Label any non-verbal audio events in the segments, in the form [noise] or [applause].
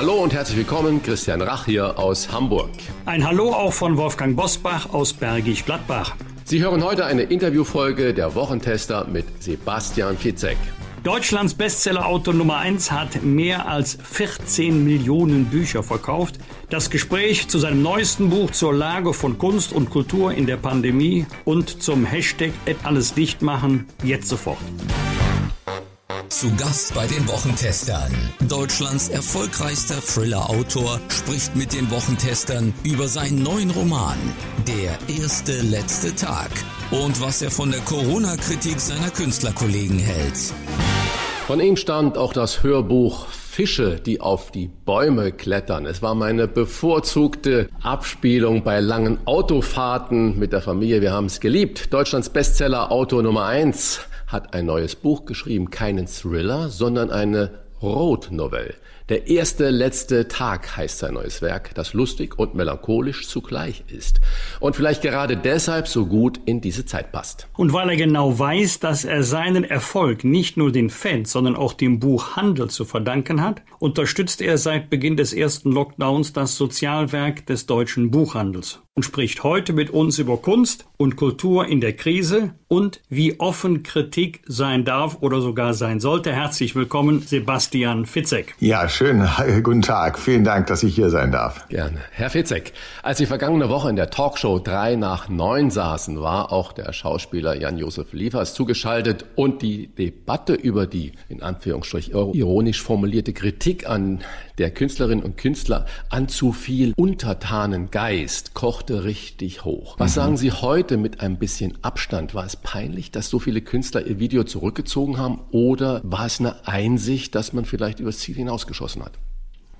Hallo und herzlich willkommen, Christian Rach hier aus Hamburg. Ein Hallo auch von Wolfgang Bosbach aus Bergisch Gladbach. Sie hören heute eine Interviewfolge der Wochentester mit Sebastian Fitzek. Deutschlands Bestsellerautor Nummer 1 hat mehr als 14 Millionen Bücher verkauft. Das Gespräch zu seinem neuesten Buch zur Lage von Kunst und Kultur in der Pandemie und zum Hashtag alles dicht machen jetzt sofort. Zu Gast bei den Wochentestern. Deutschlands erfolgreichster Thriller-Autor spricht mit den Wochentestern über seinen neuen Roman Der erste letzte Tag und was er von der Corona-Kritik seiner Künstlerkollegen hält. Von ihm stammt auch das Hörbuch Fische, die auf die Bäume klettern. Es war meine bevorzugte Abspielung bei langen Autofahrten mit der Familie. Wir haben es geliebt. Deutschlands Bestseller Autor Nummer eins hat ein neues Buch geschrieben, keinen Thriller, sondern eine Road Novel. Der erste letzte Tag heißt sein neues Werk, das lustig und melancholisch zugleich ist und vielleicht gerade deshalb so gut in diese Zeit passt. Und weil er genau weiß, dass er seinen Erfolg nicht nur den Fans, sondern auch dem Buchhandel zu verdanken hat, unterstützt er seit Beginn des ersten Lockdowns das Sozialwerk des deutschen Buchhandels und spricht heute mit uns über Kunst und Kultur in der Krise und wie offen Kritik sein darf oder sogar sein sollte. Herzlich willkommen, Sebastian Fitzek. Ja, schön. Guten Tag. Vielen Dank, dass ich hier sein darf. Gerne. Herr Fitzek, als Sie vergangene Woche in der Talkshow 3 nach 9 saßen, war auch der Schauspieler Jan-Josef Liefers zugeschaltet und die Debatte über die, in Anführungsstrich, ironisch formulierte Kritik an der Künstlerinnen und Künstler an zu viel untertanen Geist kochte richtig hoch. Was mhm. sagen Sie heute mit ein bisschen Abstand? War es peinlich, dass so viele Künstler ihr Video zurückgezogen haben oder war es eine Einsicht, dass man vielleicht übers Ziel hinausgeschossen hat?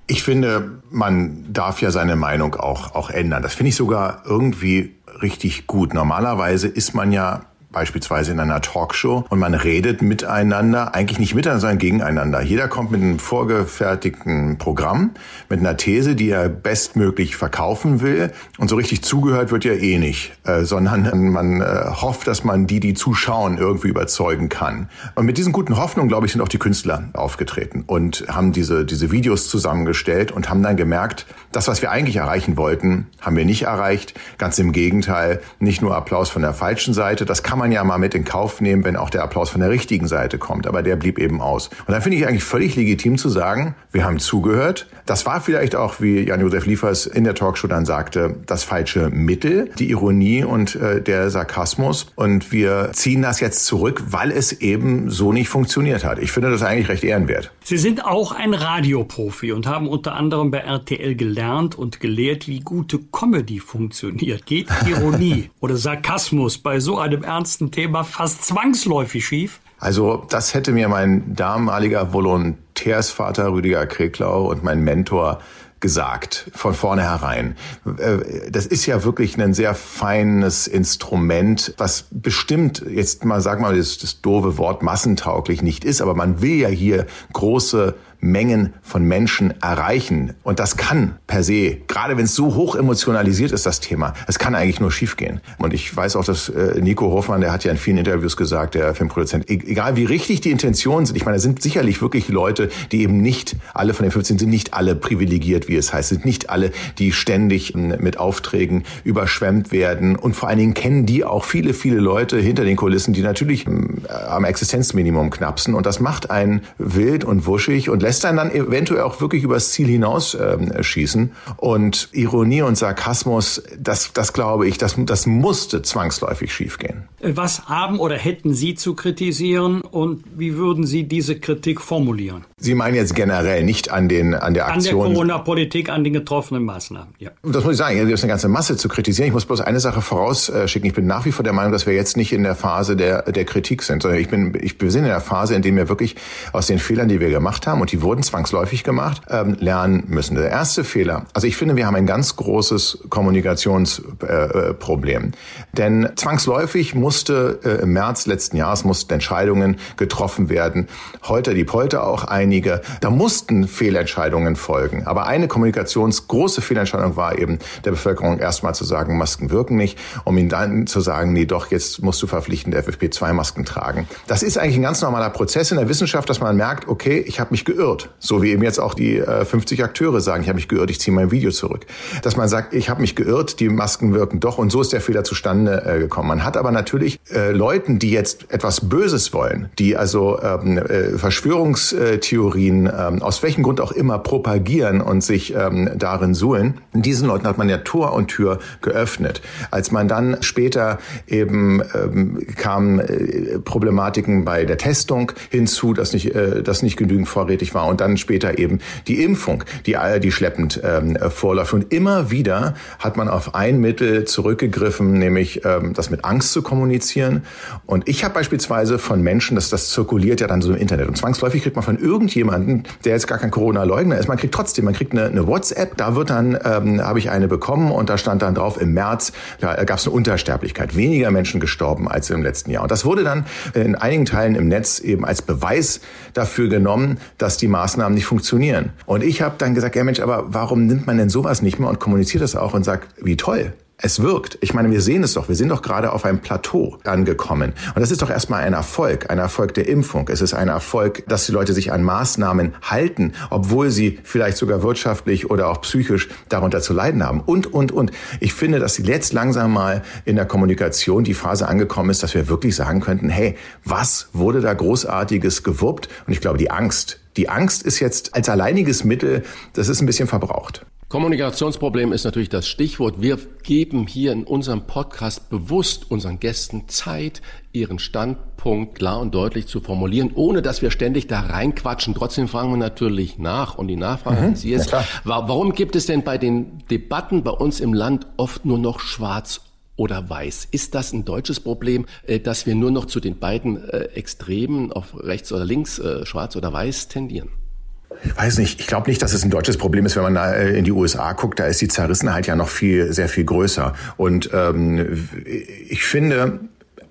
Ich finde, man darf ja seine Meinung auch, auch ändern. Das finde ich sogar irgendwie richtig gut. Normalerweise ist man ja beispielsweise in einer Talkshow und man redet miteinander, eigentlich nicht miteinander, sondern gegeneinander. Jeder kommt mit einem vorgefertigten Programm, mit einer These, die er bestmöglich verkaufen will und so richtig zugehört wird ja eh nicht, äh, sondern [laughs] man äh, hofft, dass man die, die zuschauen, irgendwie überzeugen kann. Und mit diesen guten Hoffnungen, glaube ich, sind auch die Künstler aufgetreten und haben diese, diese Videos zusammengestellt und haben dann gemerkt, das, was wir eigentlich erreichen wollten, haben wir nicht erreicht. Ganz im Gegenteil, nicht nur Applaus von der falschen Seite, das kann man ja mal mit in Kauf nehmen, wenn auch der Applaus von der richtigen Seite kommt. Aber der blieb eben aus. Und dann finde ich eigentlich völlig legitim zu sagen, wir haben zugehört. Das war vielleicht auch, wie Jan-Josef Liefers in der Talkshow dann sagte, das falsche Mittel, die Ironie und äh, der Sarkasmus. Und wir ziehen das jetzt zurück, weil es eben so nicht funktioniert hat. Ich finde das eigentlich recht ehrenwert. Sie sind auch ein Radioprofi und haben unter anderem bei RTL gelernt und gelehrt, wie gute Comedy funktioniert. Geht Ironie [laughs] oder Sarkasmus bei so einem ernsten ernsten Thema fast zwangsläufig schief? Also das hätte mir mein damaliger Volontärsvater Rüdiger Kreklau und mein Mentor gesagt, von vornherein. Äh, das ist ja wirklich ein sehr feines Instrument, was bestimmt jetzt mal, sag mal, das, das doofe Wort massentauglich nicht ist, aber man will ja hier große Mengen von Menschen erreichen. Und das kann per se, gerade wenn es so hoch emotionalisiert ist, das Thema, es kann eigentlich nur schiefgehen. Und ich weiß auch, dass äh, Nico Hoffmann, der hat ja in vielen Interviews gesagt, der Filmproduzent, e-, egal wie richtig die Intentionen sind, ich meine, es sind sicherlich wirklich Leute, die eben nicht, alle von den 15 sind nicht alle privilegiert, wie es heißt, sind nicht alle, die ständig ähm, mit Aufträgen überschwemmt werden. Und vor allen Dingen kennen die auch viele, viele Leute hinter den Kulissen, die natürlich ähm, am Existenzminimum knapsen. Und das macht einen wild und wuschig und lässt einen dann eventuell auch wirklich übers Ziel hinaus äh, schießen. Und Ironie und Sarkasmus, das, das glaube ich, das, das musste zwangsläufig schiefgehen. Was haben oder hätten Sie zu kritisieren und wie würden Sie diese Kritik formulieren? Sie meinen jetzt generell nicht an den an der Aktion. An der Corona-Politik, an den getroffenen Maßnahmen. Ja. Das muss ich sagen. Es gibt eine ganze Masse zu kritisieren. Ich muss bloß eine Sache vorausschicken. Ich bin nach wie vor der Meinung, dass wir jetzt nicht in der Phase der der Kritik sind, sondern ich bin ich bin in der Phase, in der wir wirklich aus den Fehlern, die wir gemacht haben und die wurden zwangsläufig gemacht, ähm, lernen müssen. Der erste Fehler. Also ich finde, wir haben ein ganz großes Kommunikationsproblem, äh, denn zwangsläufig musste äh, im März letzten Jahres mussten Entscheidungen getroffen werden. Heute die Polter auch ein einige. Da mussten Fehlentscheidungen folgen. Aber eine kommunikationsgroße Fehlentscheidung war eben der Bevölkerung erstmal zu sagen, Masken wirken nicht, um ihnen dann zu sagen, nee, doch, jetzt musst du verpflichtend FFP2-Masken tragen. Das ist eigentlich ein ganz normaler Prozess in der Wissenschaft, dass man merkt, okay, ich habe mich geirrt. So wie eben jetzt auch die äh, 50 Akteure sagen, ich habe mich geirrt, ich ziehe mein Video zurück. Dass man sagt, ich habe mich geirrt, die Masken wirken doch und so ist der Fehler zustande äh, gekommen. Man hat aber natürlich äh, Leuten, die jetzt etwas Böses wollen, die also ähm, äh, Verschwörungstheorien ähm, aus welchem Grund auch immer, propagieren und sich ähm, darin suhlen. Diesen Leuten hat man ja Tor und Tür geöffnet. Als man dann später eben ähm, kamen äh, Problematiken bei der Testung hinzu, dass nicht, äh, dass nicht genügend vorrätig war und dann später eben die Impfung, die, die schleppend ähm, vorläuft. Und immer wieder hat man auf ein Mittel zurückgegriffen, nämlich ähm, das mit Angst zu kommunizieren. Und ich habe beispielsweise von Menschen, dass das zirkuliert ja dann so im Internet und zwangsläufig kriegt man von irgend irgendjemanden, der jetzt gar kein Corona-Leugner ist. Man kriegt trotzdem, man kriegt eine, eine WhatsApp, da wird dann, ähm, habe ich eine bekommen und da stand dann drauf, im März ja, gab es eine Untersterblichkeit, weniger Menschen gestorben als im letzten Jahr. Und das wurde dann in einigen Teilen im Netz eben als Beweis dafür genommen, dass die Maßnahmen nicht funktionieren. Und ich habe dann gesagt, ja Mensch, aber warum nimmt man denn sowas nicht mehr und kommuniziert das auch und sagt, wie toll, es wirkt. Ich meine, wir sehen es doch. Wir sind doch gerade auf einem Plateau angekommen. Und das ist doch erstmal ein Erfolg. Ein Erfolg der Impfung. Es ist ein Erfolg, dass die Leute sich an Maßnahmen halten, obwohl sie vielleicht sogar wirtschaftlich oder auch psychisch darunter zu leiden haben. Und, und, und. Ich finde, dass jetzt langsam mal in der Kommunikation die Phase angekommen ist, dass wir wirklich sagen könnten, hey, was wurde da großartiges gewuppt? Und ich glaube, die Angst, die Angst ist jetzt als alleiniges Mittel, das ist ein bisschen verbraucht. Kommunikationsproblem ist natürlich das Stichwort. Wir geben hier in unserem Podcast bewusst unseren Gästen Zeit, ihren Standpunkt klar und deutlich zu formulieren, ohne dass wir ständig da reinquatschen. Trotzdem fragen wir natürlich nach und die Nachfrage mhm, an Sie ist, warum gibt es denn bei den Debatten bei uns im Land oft nur noch schwarz oder weiß. Ist das ein deutsches Problem, äh, dass wir nur noch zu den beiden äh, Extremen auf rechts oder links, äh, schwarz oder weiß tendieren? Weiß nicht, ich glaube nicht, dass es ein deutsches Problem ist, wenn man äh, in die USA guckt, da ist die Zerrissenheit ja noch viel, sehr viel größer. Und ähm, ich finde,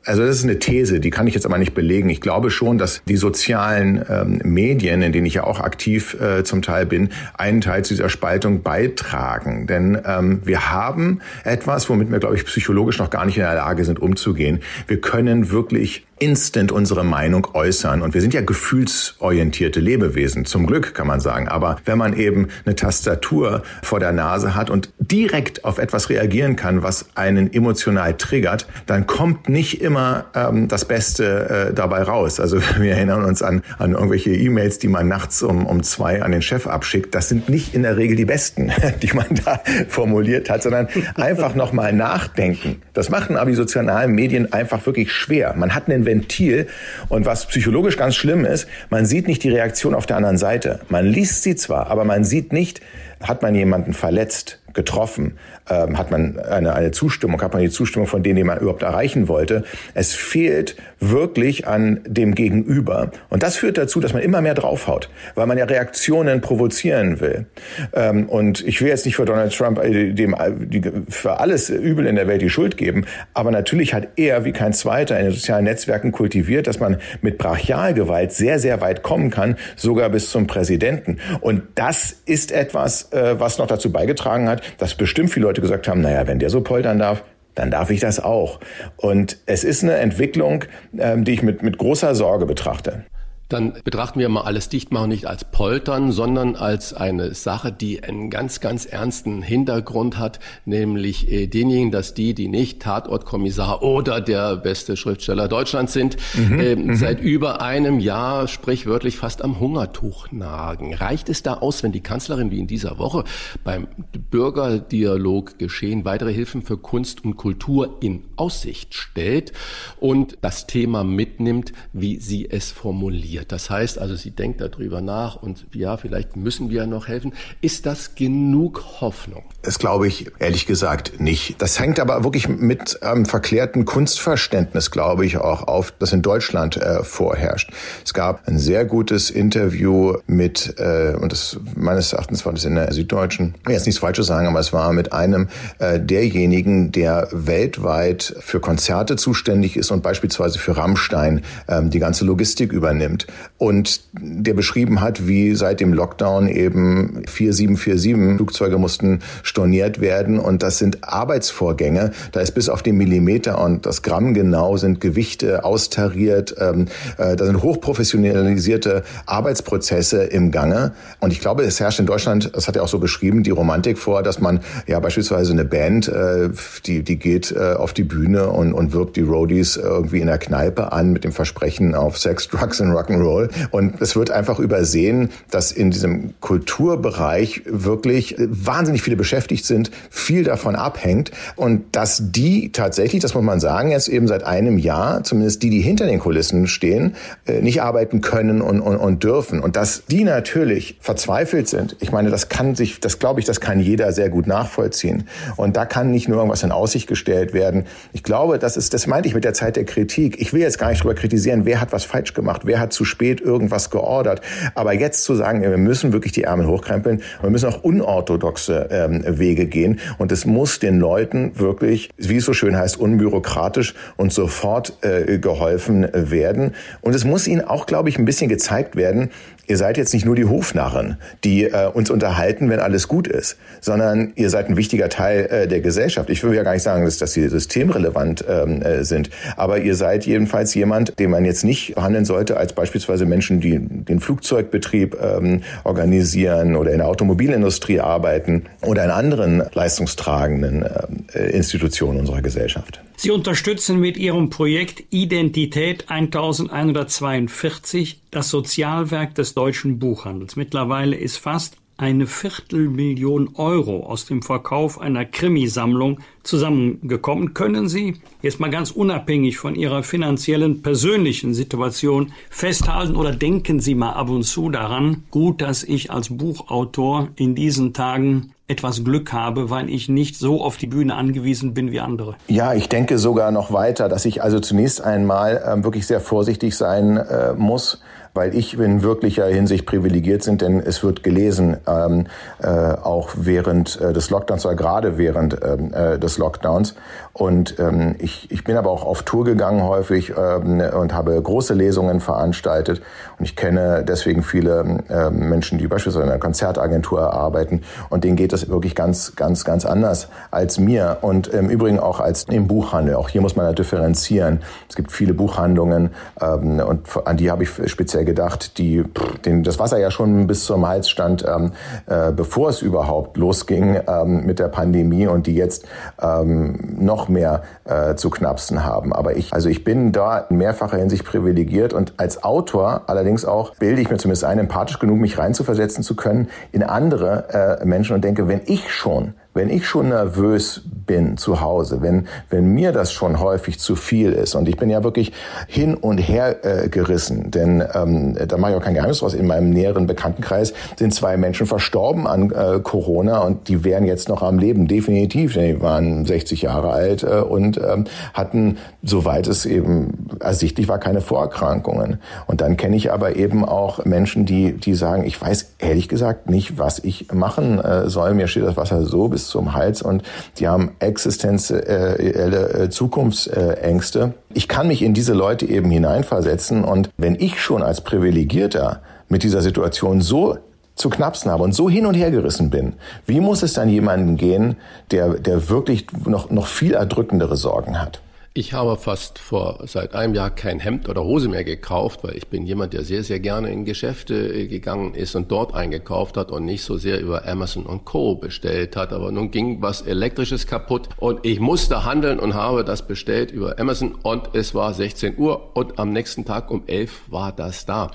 also das ist eine These, die kann ich jetzt aber nicht belegen. Ich glaube schon, dass die sozialen ähm, Medien, in denen ich ja auch aktiv äh, zum Teil bin, einen Teil zu dieser Spaltung beitragen. Denn ähm, wir haben etwas, womit wir, glaube ich, psychologisch noch gar nicht in der Lage sind, umzugehen. Wir können wirklich instant unsere Meinung äußern. Und wir sind ja gefühlsorientierte Lebewesen, zum Glück kann man sagen. Aber wenn man eben eine Tastatur vor der Nase hat und direkt auf etwas reagieren kann, was einen emotional triggert, dann kommt nicht immer ähm, das Beste äh, dabei raus. Also [laughs] wir erinnern uns an, an irgendwelche E-Mails, die man nachts um, um zwei an den Chef abschickt. Das sind nicht in der Regel die besten, [laughs] die man da formuliert hat, sondern einfach nochmal nachdenken. Das machen aber die sozialen Medien einfach wirklich schwer. Man hat einen Ventil. Und was psychologisch ganz schlimm ist, man sieht nicht die Reaktion auf der anderen Seite. Man liest sie zwar, aber man sieht nicht, hat man jemanden verletzt, getroffen, ähm, hat man eine, eine Zustimmung, hat man die Zustimmung von denen, die man überhaupt erreichen wollte. Es fehlt wirklich an dem Gegenüber. Und das führt dazu, dass man immer mehr draufhaut, weil man ja Reaktionen provozieren will. Ähm, und ich will jetzt nicht für Donald Trump äh, dem, äh, für alles Übel in der Welt die Schuld geben, aber natürlich hat er wie kein zweiter in den sozialen Netzwerken kultiviert, dass man mit Brachialgewalt sehr, sehr weit kommen kann, sogar bis zum Präsidenten. Und das ist etwas, äh, was noch dazu beigetragen hat, dass bestimmt viele Leute gesagt haben, naja, wenn der so poltern darf, dann darf ich das auch. Und es ist eine Entwicklung, ähm, die ich mit, mit großer Sorge betrachte. Dann betrachten wir mal alles Dichtmachen nicht als Poltern, sondern als eine Sache, die einen ganz, ganz ernsten Hintergrund hat, nämlich äh, denjenigen, dass die, die nicht Tatortkommissar oder der beste Schriftsteller Deutschlands sind, mhm, äh, mhm. seit über einem Jahr sprichwörtlich fast am Hungertuch nagen. Reicht es da aus, wenn die Kanzlerin wie in dieser Woche beim Bürgerdialog geschehen weitere Hilfen für Kunst und Kultur in Aussicht stellt und das Thema mitnimmt, wie sie es formuliert? Passiert. Das heißt also, sie denkt darüber nach und ja, vielleicht müssen wir noch helfen. Ist das genug Hoffnung? Das glaube ich ehrlich gesagt nicht. Das hängt aber wirklich mit ähm, verklärten Kunstverständnis, glaube ich, auch auf, das in Deutschland äh, vorherrscht. Es gab ein sehr gutes Interview mit, äh, und das meines Erachtens war das in der Süddeutschen, jetzt nichts Falsches sagen, aber es war mit einem äh, derjenigen, der weltweit für Konzerte zuständig ist und beispielsweise für Rammstein ähm, die ganze Logistik übernimmt und der beschrieben hat, wie seit dem Lockdown eben 4747 Flugzeuge mussten storniert werden und das sind Arbeitsvorgänge. Da ist bis auf den Millimeter und das Gramm genau sind Gewichte austariert. Ähm, äh, da sind hochprofessionalisierte Arbeitsprozesse im Gange und ich glaube, es herrscht in Deutschland, das hat er auch so beschrieben, die Romantik vor, dass man ja beispielsweise eine Band, äh, die die geht äh, auf die Bühne und und wirkt die Roadies irgendwie in der Kneipe an mit dem Versprechen auf Sex, Drugs und Rock'n'Roll Rock'n'Roll. Und es wird einfach übersehen, dass in diesem Kulturbereich wirklich wahnsinnig viele beschäftigt sind, viel davon abhängt und dass die tatsächlich, das muss man sagen, jetzt eben seit einem Jahr, zumindest die, die hinter den Kulissen stehen, äh, nicht arbeiten können und, und, und dürfen. Und dass die natürlich verzweifelt sind, ich meine, das kann sich, das glaube ich, das kann jeder sehr gut nachvollziehen. Und da kann nicht nur irgendwas in Aussicht gestellt werden. Ich glaube, das ist, das meinte ich mit der Zeit der Kritik. Ich will jetzt gar nicht drüber kritisieren, wer hat was falsch gemacht, wer hat zu spät irgendwas geordert. Aber jetzt zu sagen, wir müssen wirklich die Ärmel hochkrempeln, wir müssen auch unorthodoxe ähm, Wege gehen und es muss den Leuten wirklich, wie es so schön heißt, unbürokratisch und sofort äh, geholfen werden. Und es muss ihnen auch, glaube ich, ein bisschen gezeigt werden, ihr seid jetzt nicht nur die Hofnarren, die äh, uns unterhalten, wenn alles gut ist, sondern ihr seid ein wichtiger Teil äh, der Gesellschaft. Ich will ja gar nicht sagen, dass, dass sie systemrelevant ähm, äh, sind, aber ihr seid jedenfalls jemand, den man jetzt nicht behandeln sollte als beispielsweise Menschen, die den Flugzeugbetrieb ähm, organisieren oder in der Automobilindustrie arbeiten oder in anderen leistungstragenden äh, Institutionen unserer Gesellschaft. Sie unterstützen mit Ihrem Projekt Identität 1142 das Sozialwerk des deutschen Buchhandels. Mittlerweile ist fast eine Viertelmillion Euro aus dem Verkauf einer Krimisammlung zusammengekommen. Können Sie jetzt mal ganz unabhängig von Ihrer finanziellen persönlichen Situation festhalten oder denken Sie mal ab und zu daran, gut, dass ich als Buchautor in diesen Tagen etwas Glück habe, weil ich nicht so auf die Bühne angewiesen bin wie andere. Ja, ich denke sogar noch weiter, dass ich also zunächst einmal äh, wirklich sehr vorsichtig sein äh, muss weil ich in wirklicher Hinsicht privilegiert sind, denn es wird gelesen, ähm, äh, auch während äh, des Lockdowns oder gerade während ähm, äh, des Lockdowns. Und ähm, ich, ich bin aber auch auf Tour gegangen häufig ähm, und habe große Lesungen veranstaltet. Und ich kenne deswegen viele ähm, Menschen, die beispielsweise in einer Konzertagentur arbeiten. Und denen geht es wirklich ganz, ganz, ganz anders als mir. Und im Übrigen auch als im Buchhandel. Auch hier muss man ja differenzieren. Es gibt viele Buchhandlungen ähm, und an die habe ich speziell gedacht, die den, das Wasser ja schon bis zum Hals stand, ähm, äh, bevor es überhaupt losging ähm, mit der Pandemie und die jetzt ähm, noch mehr äh, zu knapsen haben. Aber ich, also ich bin da in mehrfacher Hinsicht privilegiert und als Autor allerdings auch bilde ich mir zumindest ein, empathisch genug, mich reinzuversetzen zu können in andere äh, Menschen und denke, wenn ich schon wenn ich schon nervös bin zu Hause, wenn, wenn mir das schon häufig zu viel ist und ich bin ja wirklich hin und her äh, gerissen, denn ähm, da mache ich auch kein Geheimnis draus, in meinem näheren Bekanntenkreis sind zwei Menschen verstorben an äh, Corona und die wären jetzt noch am Leben, definitiv, denn die waren 60 Jahre alt äh, und ähm, hatten, soweit es eben ersichtlich war, keine Vorerkrankungen. Und dann kenne ich aber eben auch Menschen, die, die sagen, ich weiß ehrlich gesagt nicht, was ich machen äh, soll, mir steht das Wasser so bis zum Hals und die haben existenzielle äh, Zukunftsängste. Ich kann mich in diese Leute eben hineinversetzen und wenn ich schon als Privilegierter mit dieser Situation so zu knapsen habe und so hin und her gerissen bin, wie muss es dann jemandem gehen, der, der wirklich noch, noch viel erdrückendere Sorgen hat? Ich habe fast vor seit einem Jahr kein Hemd oder Hose mehr gekauft, weil ich bin jemand, der sehr, sehr gerne in Geschäfte äh, gegangen ist und dort eingekauft hat und nicht so sehr über Amazon und Co. bestellt hat. Aber nun ging was Elektrisches kaputt und ich musste handeln und habe das bestellt über Amazon und es war 16 Uhr und am nächsten Tag um 11 war das da.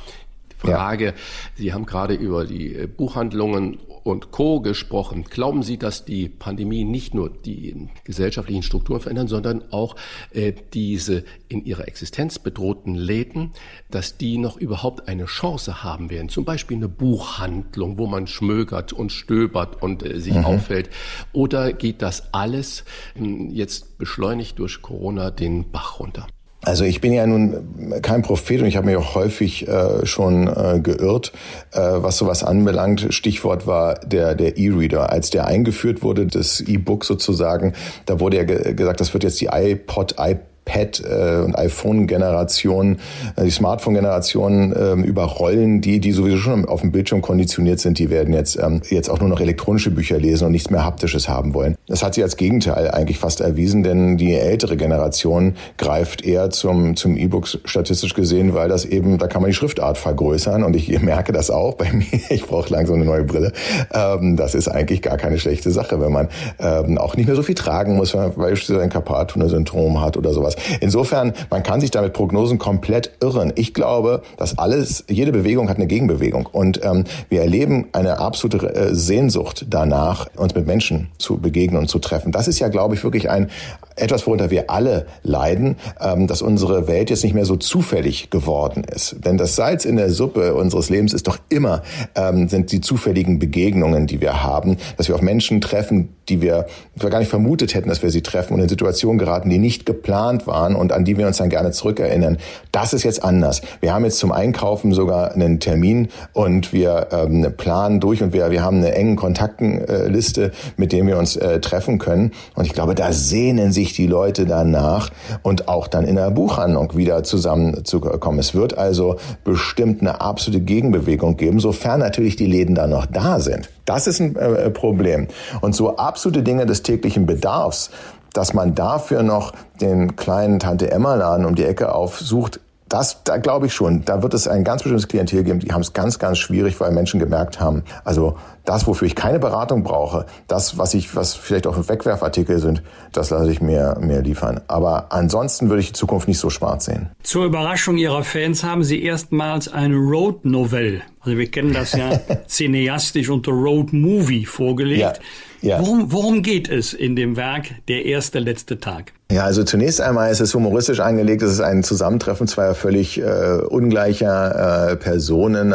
Frage, ja. Sie haben gerade über die äh, Buchhandlungen und Co. gesprochen. Glauben Sie, dass die Pandemie nicht nur die gesellschaftlichen Strukturen verändern, sondern auch äh, diese in ihrer Existenz bedrohten Läden, dass die noch überhaupt eine Chance haben werden? Zum Beispiel eine Buchhandlung, wo man schmögert und stöbert und äh, sich mhm. auffällt. Oder geht das alles äh, jetzt beschleunigt durch Corona den Bach runter? Also ich bin ja nun kein Prophet und ich habe mich auch häufig äh, schon äh, geirrt, äh, was sowas anbelangt. Stichwort war der der E-Reader. Als der eingeführt wurde, das E-Book sozusagen, da wurde ja ge gesagt, das wird jetzt die iPod, iPad iPad äh, und iPhone-Generation, äh, die Smartphone-Generation äh, überrollen, die, die sowieso schon auf dem Bildschirm konditioniert sind, die werden jetzt, ähm, jetzt auch nur noch elektronische Bücher lesen und nichts mehr Haptisches haben wollen. Das hat sich als Gegenteil eigentlich fast erwiesen, denn die ältere Generation greift eher zum, zum E-Book statistisch gesehen, weil das eben, da kann man die Schriftart vergrößern und ich merke das auch bei [laughs] mir, ich brauche langsam eine neue Brille. Ähm, das ist eigentlich gar keine schlechte Sache, wenn man ähm, auch nicht mehr so viel tragen muss, wenn man beispielsweise ein Carpattunnel-Syndrom hat oder sowas sowas. Insofern, man kann sich damit Prognosen komplett irren. Ich glaube, dass alles, jede Bewegung hat eine Gegenbewegung. Und ähm, wir erleben eine absolute äh, Sehnsucht danach, uns mit Menschen zu begegnen und zu treffen. Das ist ja, glaube ich, wirklich ein etwas, worunter wir alle leiden, ähm, dass unsere Welt jetzt nicht mehr so zufällig geworden ist. Denn das Salz in der Suppe unseres Lebens ist doch immer, ähm, sind die zufälligen Begegnungen, die wir haben, dass wir auf Menschen treffen, die wir gar nicht vermutet hätten, dass wir sie treffen und in Situationen geraten, die nicht geplant waren und an die wir uns dann gerne zurückerinnern. Das ist jetzt anders. Wir haben jetzt zum Einkaufen sogar einen Termin und wir ähm, planen durch und wir, wir haben eine engen Kontaktenliste, mit dem wir uns äh, treffen können. Und ich glaube, da sehnen sich die Leute danach und auch dann in der Buchhandlung wieder zusammenzukommen. Es wird also bestimmt eine absolute Gegenbewegung geben, sofern natürlich die Läden da noch da sind. Das ist ein äh, Problem. Und so absolute Dinge des täglichen Bedarfs, dass man dafür noch den kleinen Tante Emma Laden um die Ecke aufsucht, das, da glaube ich schon. Da wird es ein ganz bestimmtes Klientel geben, die haben es ganz, ganz schwierig, weil Menschen gemerkt haben, also das, wofür ich keine Beratung brauche, das, was ich, was vielleicht auch Wegwerfartikel sind, das lasse ich mir, mir liefern. Aber ansonsten würde ich die Zukunft nicht so schwarz sehen. Zur Überraschung Ihrer Fans haben Sie erstmals eine Road Novelle, also wir kennen das ja [laughs] cineastisch unter Road Movie vorgelegt. Ja. Ja. Worum, worum geht es in dem Werk Der erste letzte Tag? Ja, also zunächst einmal ist es humoristisch angelegt. Es ist ein Zusammentreffen zweier völlig äh, ungleicher äh, Personen.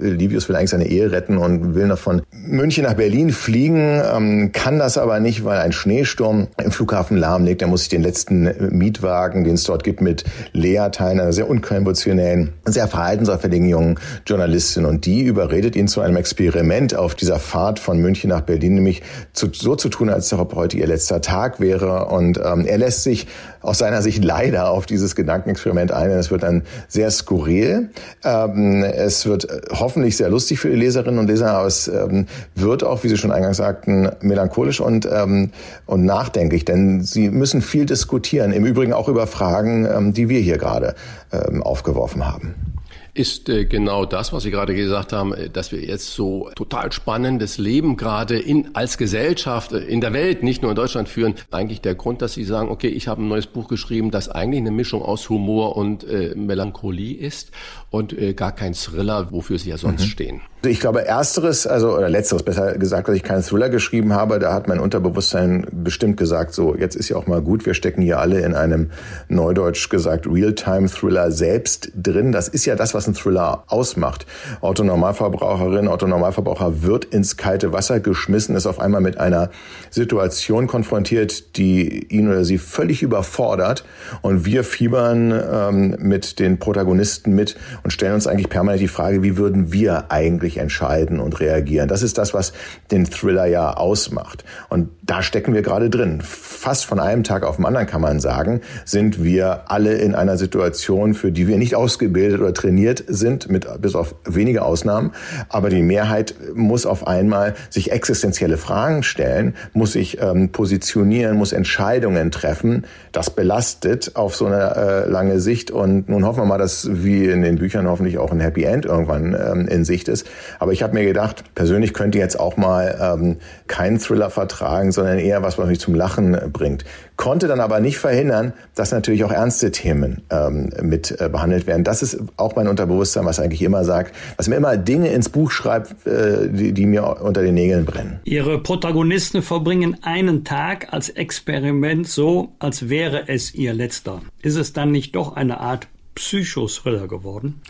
Livius will eigentlich seine Ehe retten und will noch von München nach Berlin fliegen, ähm, kann das aber nicht, weil ein Schneesturm im Flughafen lahmlegt. Er muss sich den letzten Mietwagen, den es dort gibt, mit Lea teilen, einer sehr unkonventionellen, sehr verhaltensauffälligen jungen Journalistin. Und die überredet ihn zu einem Experiment auf dieser Fahrt von München nach Berlin, nämlich zu, so zu tun, als ob heute ihr letzter Tag wäre. Und ähm, er lässt sich aus seiner Sicht leider auf dieses Gedankenexperiment ein. Es wird dann sehr skurril. Ähm, es wird äh, hoffentlich sehr lustig für die Leserinnen und Leser, aber es ähm, wird auch, wie Sie schon eingangs sagten, melancholisch und, ähm, und nachdenklich, denn Sie müssen viel diskutieren, im Übrigen auch über Fragen, ähm, die wir hier gerade ähm, aufgeworfen haben ist äh, genau das, was Sie gerade gesagt haben, äh, dass wir jetzt so total spannendes Leben gerade in, als Gesellschaft äh, in der Welt, nicht nur in Deutschland führen. Eigentlich der Grund, dass Sie sagen, okay, ich habe ein neues Buch geschrieben, das eigentlich eine Mischung aus Humor und äh, Melancholie ist und äh, gar kein Thriller, wofür Sie ja sonst mhm. stehen. Ich glaube, ersteres, also oder letzteres besser gesagt, dass ich keinen Thriller geschrieben habe, da hat mein Unterbewusstsein bestimmt gesagt, so jetzt ist ja auch mal gut, wir stecken hier alle in einem neudeutsch gesagt Realtime-Thriller selbst drin. Das ist ja das, was ein Thriller ausmacht. Autonormalverbraucherin, Autonormalverbraucher wird ins kalte Wasser geschmissen, ist auf einmal mit einer Situation konfrontiert, die ihn oder sie völlig überfordert und wir fiebern ähm, mit den Protagonisten mit und stellen uns eigentlich permanent die Frage, wie würden wir eigentlich wirklich entscheiden und reagieren. Das ist das, was den Thriller ja ausmacht. Und da stecken wir gerade drin. fast von einem Tag auf den anderen, kann man sagen, sind wir alle in einer Situation, für die wir nicht ausgebildet oder trainiert sind, mit, bis auf wenige Ausnahmen. Aber die Mehrheit muss auf einmal sich existenzielle Fragen stellen, muss sich ähm, positionieren, muss Entscheidungen treffen. Das belastet auf so eine äh, lange Sicht. Und nun hoffen wir mal, dass wie in den Büchern hoffentlich auch ein Happy End irgendwann ähm, in Sicht ist. Aber ich habe mir gedacht, persönlich könnte jetzt auch mal ähm, kein Thriller vertragen, sondern eher was, was mich zum Lachen bringt. Konnte dann aber nicht verhindern, dass natürlich auch ernste Themen ähm, mit äh, behandelt werden. Das ist auch mein Unterbewusstsein, was eigentlich immer sagt, was mir immer Dinge ins Buch schreibt, äh, die, die mir unter den Nägeln brennen. Ihre Protagonisten verbringen einen Tag als Experiment so, als wäre es ihr letzter. Ist es dann nicht doch eine Art Psychothriller geworden?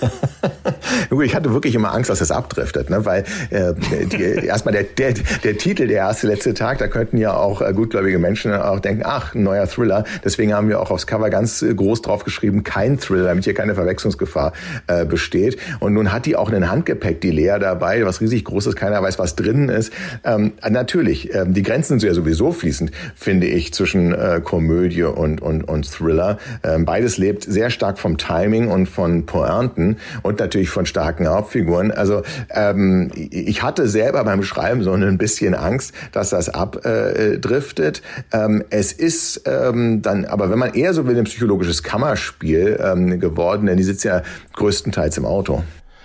[laughs] [laughs] ich hatte wirklich immer Angst, dass es abdriftet, ne? weil äh, die, erstmal der, der, der Titel, der erste letzte Tag, da könnten ja auch äh, gutgläubige Menschen auch denken, ach, ein neuer Thriller. Deswegen haben wir auch aufs Cover ganz äh, groß drauf geschrieben, kein Thriller, damit hier keine Verwechslungsgefahr äh, besteht. Und nun hat die auch einen Handgepäck, die Lea dabei, was riesig groß ist, keiner weiß, was drinnen ist. Ähm, natürlich, ähm, die Grenzen sind ja sowieso fließend, finde ich, zwischen äh, Komödie und, und, und Thriller. Ähm, beides lebt sehr stark stark vom Timing und von Pointen und natürlich von starken Hauptfiguren. Also ähm, ich hatte selber beim Schreiben so ein bisschen Angst, dass das abdriftet. Ähm, es ist ähm, dann, aber wenn man eher so will, ein psychologisches Kammerspiel ähm, geworden, denn die sitzt ja größtenteils im Auto.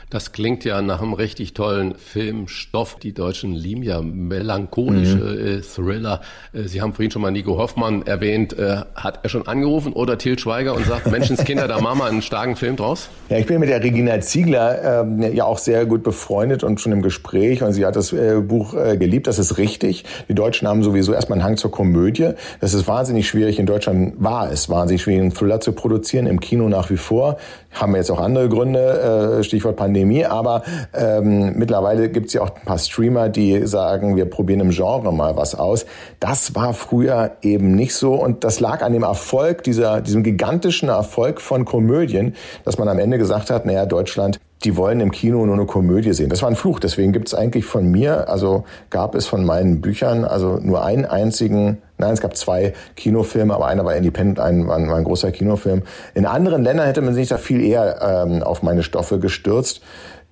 Das klingt ja nach einem richtig tollen Filmstoff. Die Deutschen lieben ja melancholische mhm. äh, Thriller. Äh, Sie haben vorhin schon mal Nico Hoffmann erwähnt. Äh, hat er schon angerufen oder Til Schweiger und sagt, Menschenskinder, da machen wir einen starken Film draus? Ja, ich bin mit der Regina Ziegler ähm, ja auch sehr gut befreundet und schon im Gespräch. Und sie hat das äh, Buch äh, geliebt. Das ist richtig. Die Deutschen haben sowieso erstmal einen Hang zur Komödie. Das ist wahnsinnig schwierig. In Deutschland war es wahnsinnig schwierig, einen Thriller zu produzieren. Im Kino nach wie vor. Haben wir jetzt auch andere Gründe. Äh, Stichwort Pandemie. Aber ähm, mittlerweile gibt es ja auch ein paar Streamer, die sagen, wir probieren im Genre mal was aus. Das war früher eben nicht so und das lag an dem Erfolg, dieser, diesem gigantischen Erfolg von Komödien, dass man am Ende gesagt hat, naja, Deutschland die wollen im Kino nur eine Komödie sehen. Das war ein Fluch. Deswegen gibt es eigentlich von mir, also gab es von meinen Büchern, also nur einen einzigen, nein, es gab zwei Kinofilme, aber einer war Independent, ein war, ein, war ein großer Kinofilm. In anderen Ländern hätte man sich da viel eher ähm, auf meine Stoffe gestürzt.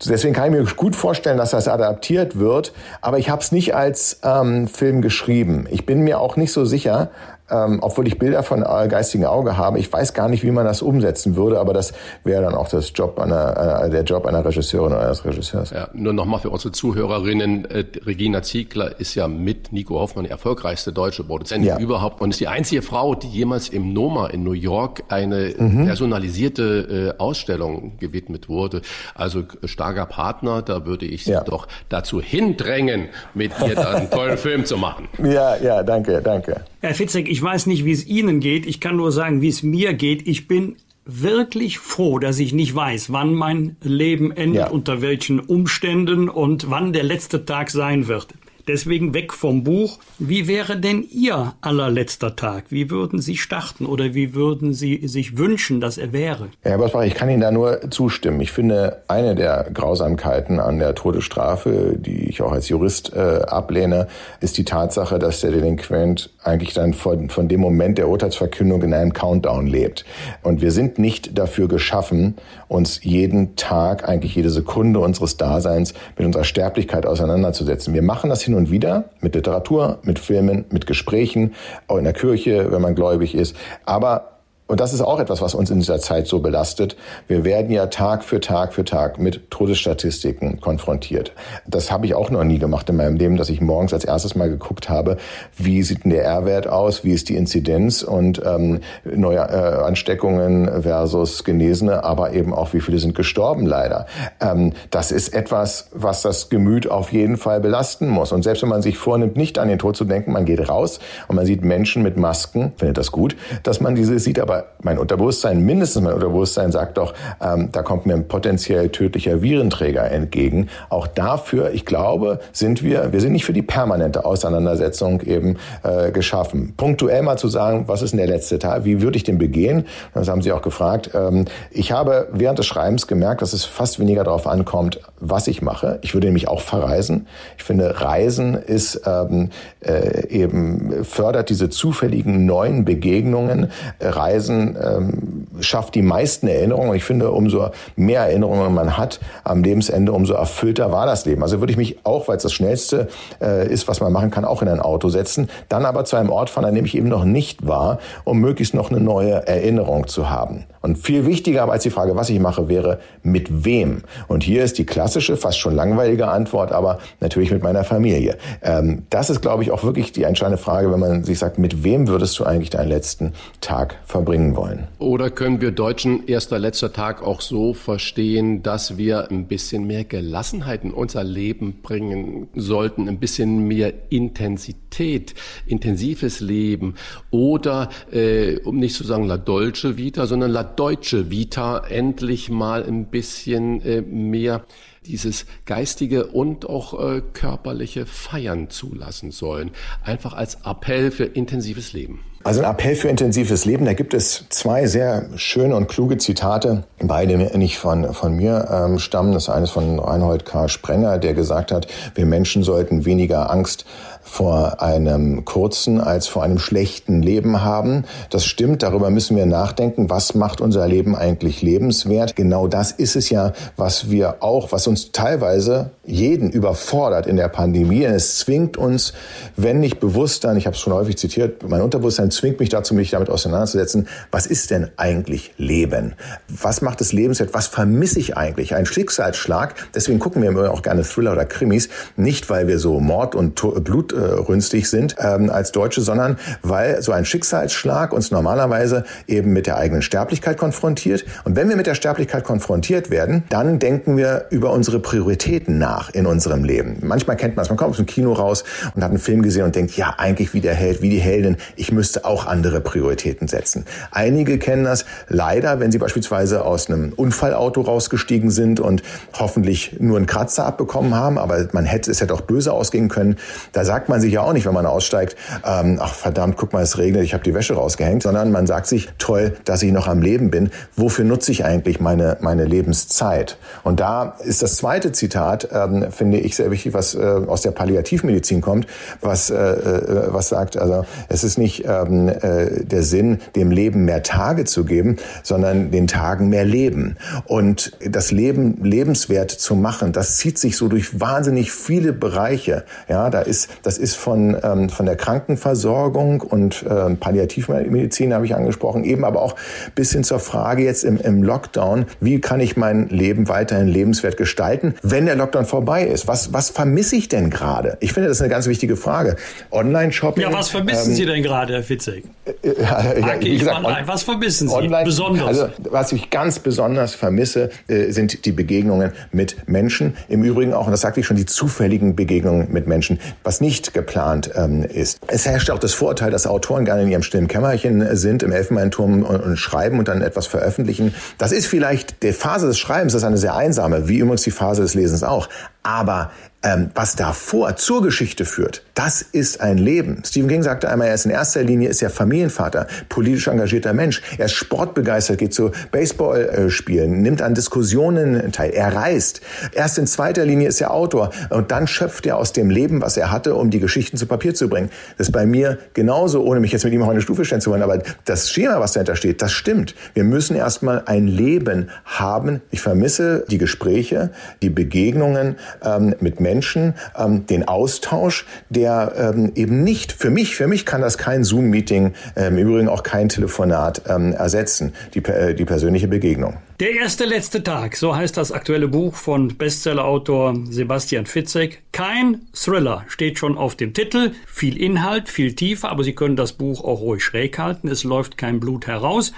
Deswegen kann ich mir gut vorstellen, dass das adaptiert wird, aber ich habe es nicht als ähm, Film geschrieben. Ich bin mir auch nicht so sicher, ähm, obwohl ich Bilder von äh, geistigem Auge habe. Ich weiß gar nicht, wie man das umsetzen würde, aber das wäre dann auch das Job einer, äh, der Job einer Regisseurin oder eines Regisseurs. Ja, nur nochmal für unsere Zuhörerinnen, äh, Regina Ziegler ist ja mit Nico Hoffmann die erfolgreichste deutsche Produzentin ja. überhaupt und ist die einzige Frau, die jemals im NOMA in New York eine mhm. personalisierte äh, Ausstellung gewidmet wurde. Also starker Partner, da würde ich Sie ja. doch dazu hindrängen, mit ihr dann einen tollen [laughs] Film zu machen. Ja, ja, danke, danke. Herr Fitzek, ich weiß nicht, wie es Ihnen geht. Ich kann nur sagen, wie es mir geht. Ich bin wirklich froh, dass ich nicht weiß, wann mein Leben endet, ja. unter welchen Umständen und wann der letzte Tag sein wird. Deswegen weg vom Buch. Wie wäre denn Ihr allerletzter Tag? Wie würden Sie starten oder wie würden Sie sich wünschen, dass er wäre? Herr Bosbach, ich kann Ihnen da nur zustimmen. Ich finde, eine der Grausamkeiten an der Todesstrafe, die ich auch als Jurist äh, ablehne, ist die Tatsache, dass der Delinquent eigentlich dann von, von dem Moment der Urteilsverkündung in einem Countdown lebt. Und wir sind nicht dafür geschaffen, uns jeden Tag, eigentlich jede Sekunde unseres Daseins mit unserer Sterblichkeit auseinanderzusetzen. Wir machen das hin und wieder mit Literatur, mit Filmen, mit Gesprächen, auch in der Kirche, wenn man gläubig ist. Aber und das ist auch etwas, was uns in dieser Zeit so belastet. Wir werden ja Tag für Tag für Tag mit Todesstatistiken konfrontiert. Das habe ich auch noch nie gemacht in meinem Leben, dass ich morgens als erstes mal geguckt habe, wie sieht denn der R-Wert aus, wie ist die Inzidenz und ähm, neue äh, Ansteckungen versus Genesene, aber eben auch, wie viele sind gestorben leider. Ähm, das ist etwas, was das Gemüt auf jeden Fall belasten muss. Und selbst wenn man sich vornimmt, nicht an den Tod zu denken, man geht raus und man sieht Menschen mit Masken, findet das gut, dass man diese sieht, aber Aber mein Unterbewusstsein, mindestens mein Unterbewusstsein sagt doch, ähm, da kommt mir ein potenziell tödlicher Virenträger entgegen. Auch dafür, ich glaube, sind wir, wir sind nicht für die permanente Auseinandersetzung eben äh, geschaffen. Punktuell mal zu sagen, was ist denn der letzte Teil, wie würde ich den begehen? Das haben Sie auch gefragt. Ähm, ich habe während des Schreibens gemerkt, dass es fast weniger darauf ankommt, was ich mache. Ich würde nämlich auch verreisen. Ich finde, Reisen ist ähm, äh, eben fördert diese zufälligen neuen Begegnungen. Reisen ähm, schafft die meisten Erinnerungen. Und ich finde, umso mehr Erinnerungen man hat am Lebensende, umso erfüllter war das Leben. Also würde ich mich auch, weil es das Schnellste äh, ist, was man machen kann, auch in ein Auto setzen, dann aber zu einem Ort fahren, an dem ich eben noch nicht war, um möglichst noch eine neue Erinnerung zu haben. Und viel wichtiger aber als die Frage, was ich mache, wäre mit wem. Und hier ist die klassische, fast schon langweilige Antwort, aber natürlich mit meiner Familie. Ähm, das ist, glaube ich, auch wirklich die entscheidende Frage, wenn man sich sagt, mit wem würdest du eigentlich deinen letzten Tag verbringen wollen? Oder können wir Deutschen erster letzter Tag auch so verstehen, dass wir ein bisschen mehr Gelassenheit in unser Leben bringen sollten, ein bisschen mehr Intensität, intensives Leben oder, äh, um nicht zu sagen La Dolce Vita, sondern La deutsche Vita endlich mal ein bisschen äh, mehr dieses geistige und auch äh, körperliche Feiern zulassen sollen. Einfach als Appell für intensives Leben. Also ein Appell für intensives Leben, da gibt es zwei sehr schöne und kluge Zitate, beide nicht von, von mir ähm, stammen. Das eine ist von Reinhold K. Sprenger, der gesagt hat, wir Menschen sollten weniger Angst vor einem kurzen als vor einem schlechten Leben haben. Das stimmt, darüber müssen wir nachdenken. Was macht unser Leben eigentlich lebenswert? Genau das ist es ja, was wir auch, was uns teilweise jeden überfordert in der Pandemie. Es zwingt uns, wenn nicht bewusst dann, ich habe es schon häufig zitiert, mein Unterbewusstsein zwingt mich dazu, mich damit auseinanderzusetzen, was ist denn eigentlich Leben? Was macht es lebenswert? Was vermisse ich eigentlich? Ein Schicksalsschlag, deswegen gucken wir immer auch gerne Thriller oder Krimis, nicht weil wir so Mord und Blut äh, rünstig sind ähm, als Deutsche, sondern weil so ein Schicksalsschlag uns normalerweise eben mit der eigenen Sterblichkeit konfrontiert. Und wenn wir mit der Sterblichkeit konfrontiert werden, dann denken wir über unsere Prioritäten nach in unserem Lem. Manchmal kennt man es, man kommt aus dem Kino raus und hat einen Film gesehen und denkt, ja, eigentlich wie der Held, wie die Heldin, ich müsste auch andere Prioritäten setzen. Einige kennen das leider, wenn sie beispielsweise aus einem Unfallauto rausgestiegen sind und hoffentlich nur einen Kratzer abbekommen haben, aber man hätte es hätte auch böse ausgehen können. Da sagt man sich ja auch nicht, wenn man aussteigt, ähm, ach verdammt, guck mal, es regnet, ich habe die Wäsche rausgehängt, sondern man sagt sich, toll, dass ich noch am Leben bin. Wofür nutze ich eigentlich meine meine Lebenszeit? Und da ist das zweite Zitat, ähm, finde ich sehr wichtig, was äh, aus der Palliativmedizin kommt, was äh, äh was sagt, also es ist nicht ähm, äh, der Sinn, dem Leben mehr Tage zu geben, sondern den Tagen mehr Leben. Und das Leben lebenswert zu machen, das zieht sich so durch wahnsinnig viele Bereiche. Ja, da ist, das ist von, ähm, von der Krankenversorgung und ähm, Palliativmedizin habe ich angesprochen, eben aber auch bis hin zur Frage jetzt im, im Lockdown, wie kann ich mein Leben weiterhin lebenswert gestalten, wenn der Lockdown vorbei ist? Was, was vermisse ich denn gerade? Ich finde, das ist eine ganz wichtige Frage. Online-Shopping. Ja, was vermissen ähm, Sie denn gerade, Herr Fitzek? Äh, äh, ja, wie gesagt, on, was vermissen Sie online, besonders? Also, was ich ganz besonders vermisse, äh, sind die Begegnungen mit Menschen. Im Übrigen auch, und das sagte ich schon, die zufälligen Begegnungen mit Menschen, was nicht geplant ähm, ist. Es herrscht auch das Vorurteil, dass Autoren gerne in ihrem stillen Kämmerchen sind, im Elfenbeinturm und, und schreiben und dann etwas veröffentlichen. Das ist vielleicht die Phase des Schreibens, das ist eine sehr einsame, wie übrigens die Phase des Lesens auch. Aber ähm, was davor zur Geschichte führt, das ist ein Leben. Stephen King sagte einmal, er ist in erster Linie ist er Familienvater, politisch engagierter Mensch. Er ist sportbegeistert, geht zu Baseballspielen, nimmt an Diskussionen teil, er reist. Erst in zweiter Linie ist er Autor und dann schöpft er aus dem Leben, was er hatte, um die Geschichten zu Papier zu bringen. Das ist bei mir genauso, ohne mich jetzt mit ihm auf eine Stufe stellen zu wollen, aber das Schema, was dahinter steht, das stimmt. Wir müssen erstmal ein Leben haben. Ich vermisse die Gespräche, die Begegnungen ähm, mit Menschen, ähm, den Austausch, der ähm, eben nicht, für mich, für mich kann das kein Zoom-Meeting, ähm, im Übrigen auch kein Telefonat ähm, ersetzen, die, äh, die persönliche Begegnung. Der erste letzte Tag, so heißt das aktuelle Buch von Bestsellerautor Sebastian Fitzek. Kein Thriller steht schon auf dem Titel. Viel Inhalt, viel Tiefe, aber Sie können das Buch auch ruhig schräg halten. Es läuft kein Blut heraus.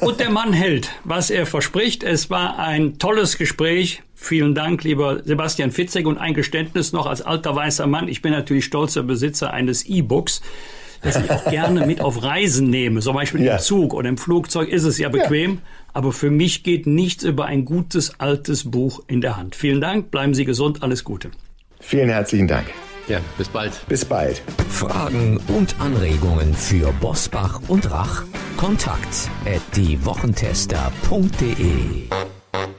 Und der Mann hält, was er verspricht. Es war ein tolles Gespräch. Vielen Dank, lieber Sebastian Fitzek. Und ein Geständnis noch als alter weißer Mann. Ich bin natürlich stolzer Besitzer eines E-Books das ich auch gerne mit auf Reisen nehme. Zum Beispiel ja. im Zug oder im Flugzeug ist es ja bequem. Ja. Aber für mich geht nichts über ein gutes altes Buch in der Hand. Vielen Dank, bleiben Sie gesund, alles Gute. Vielen herzlichen Dank. Ja, bis bald. Bis bald. Fragen und Anregungen für Bosbach und Rach? Kontakt at diewochentester.de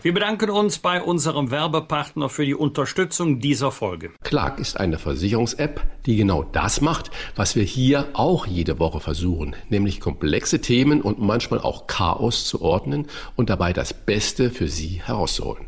wir bedanken uns bei unserem Werbepartner für die Unterstützung dieser Folge. Clark ist eine Versicherungs-App, die genau das macht, was wir hier auch jede Woche versuchen, nämlich komplexe Themen und manchmal auch Chaos zu ordnen und dabei das Beste für Sie herauszuholen.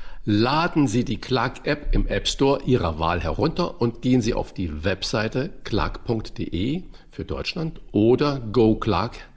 Laden Sie die Clark-App im App Store Ihrer Wahl herunter und gehen Sie auf die Webseite clark.de für Deutschland oder goclark.de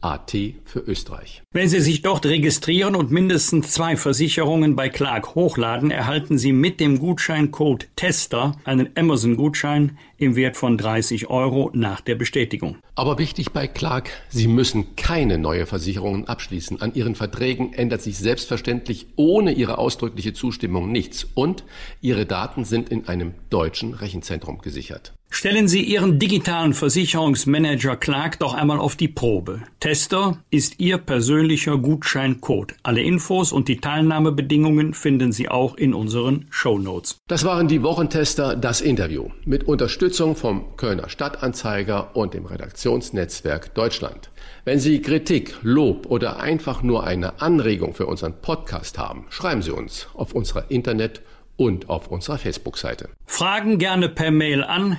AT für Österreich. Wenn Sie sich dort registrieren und mindestens zwei Versicherungen bei Clark hochladen, erhalten Sie mit dem Gutscheincode TESTER einen Amazon-Gutschein im Wert von 30 Euro nach der Bestätigung. Aber wichtig bei Clark, Sie müssen keine neue Versicherungen abschließen. An Ihren Verträgen ändert sich selbstverständlich ohne Ihre ausdrückliche Zustimmung nichts und Ihre Daten sind in einem deutschen Rechenzentrum gesichert. Stellen Sie Ihren digitalen Versicherungsmanager Clark doch einmal auf die Probe. Tester ist Ihr persönlicher Gutscheincode. Alle Infos und die Teilnahmebedingungen finden Sie auch in unseren Show Notes. Das waren die Wochentester, das Interview mit Unterstützung vom Kölner Stadtanzeiger und dem Redaktionsnetzwerk Deutschland. Wenn Sie Kritik, Lob oder einfach nur eine Anregung für unseren Podcast haben, schreiben Sie uns auf unserer Internet- und auf unserer Facebook-Seite. Fragen gerne per Mail an